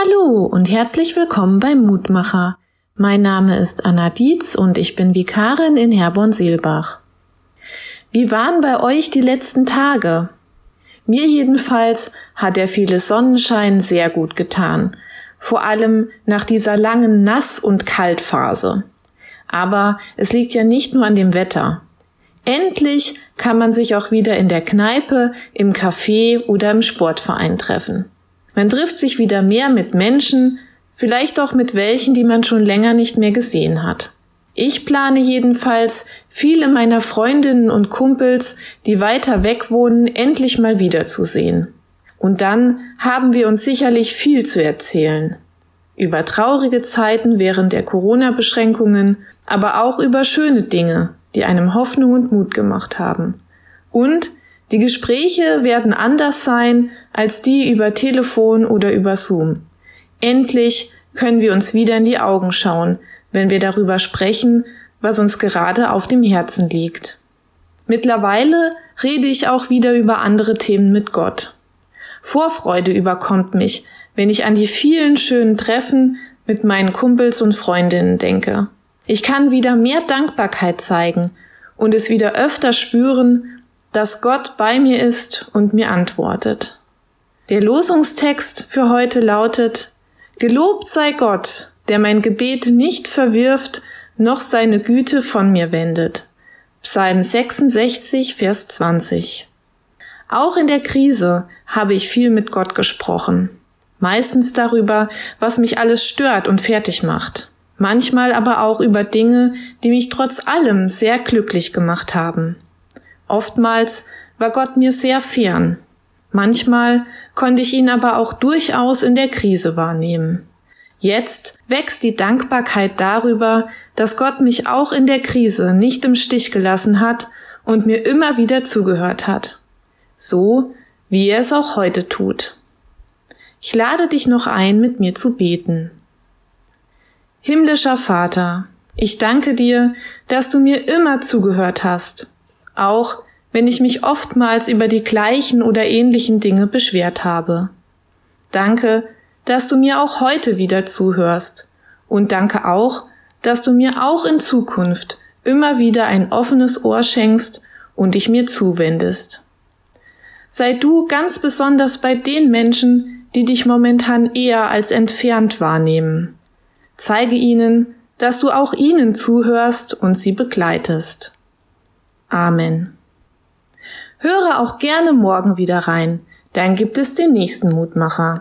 Hallo und herzlich willkommen beim Mutmacher. Mein Name ist Anna Dietz und ich bin Vikarin in Herborn-Seelbach. Wie waren bei euch die letzten Tage? Mir jedenfalls hat der viele Sonnenschein sehr gut getan, vor allem nach dieser langen Nass- und Kaltphase. Aber es liegt ja nicht nur an dem Wetter. Endlich kann man sich auch wieder in der Kneipe, im Café oder im Sportverein treffen. Man trifft sich wieder mehr mit Menschen, vielleicht auch mit welchen, die man schon länger nicht mehr gesehen hat. Ich plane jedenfalls, viele meiner Freundinnen und Kumpels, die weiter weg wohnen, endlich mal wiederzusehen. Und dann haben wir uns sicherlich viel zu erzählen. Über traurige Zeiten während der Corona-Beschränkungen, aber auch über schöne Dinge, die einem Hoffnung und Mut gemacht haben. Und die Gespräche werden anders sein als die über Telefon oder über Zoom. Endlich können wir uns wieder in die Augen schauen, wenn wir darüber sprechen, was uns gerade auf dem Herzen liegt. Mittlerweile rede ich auch wieder über andere Themen mit Gott. Vorfreude überkommt mich, wenn ich an die vielen schönen Treffen mit meinen Kumpels und Freundinnen denke. Ich kann wieder mehr Dankbarkeit zeigen und es wieder öfter spüren, dass Gott bei mir ist und mir antwortet. Der Losungstext für heute lautet, Gelobt sei Gott, der mein Gebet nicht verwirft, noch seine Güte von mir wendet. Psalm 66, Vers 20. Auch in der Krise habe ich viel mit Gott gesprochen. Meistens darüber, was mich alles stört und fertig macht. Manchmal aber auch über Dinge, die mich trotz allem sehr glücklich gemacht haben. Oftmals war Gott mir sehr fern. Manchmal konnte ich ihn aber auch durchaus in der Krise wahrnehmen. Jetzt wächst die Dankbarkeit darüber, dass Gott mich auch in der Krise nicht im Stich gelassen hat und mir immer wieder zugehört hat. So wie er es auch heute tut. Ich lade dich noch ein, mit mir zu beten. Himmlischer Vater, ich danke dir, dass du mir immer zugehört hast auch wenn ich mich oftmals über die gleichen oder ähnlichen Dinge beschwert habe. Danke, dass du mir auch heute wieder zuhörst und danke auch, dass du mir auch in Zukunft immer wieder ein offenes Ohr schenkst und dich mir zuwendest. Sei du ganz besonders bei den Menschen, die dich momentan eher als entfernt wahrnehmen. Zeige ihnen, dass du auch ihnen zuhörst und sie begleitest. Amen. Höre auch gerne morgen wieder rein, dann gibt es den nächsten Mutmacher.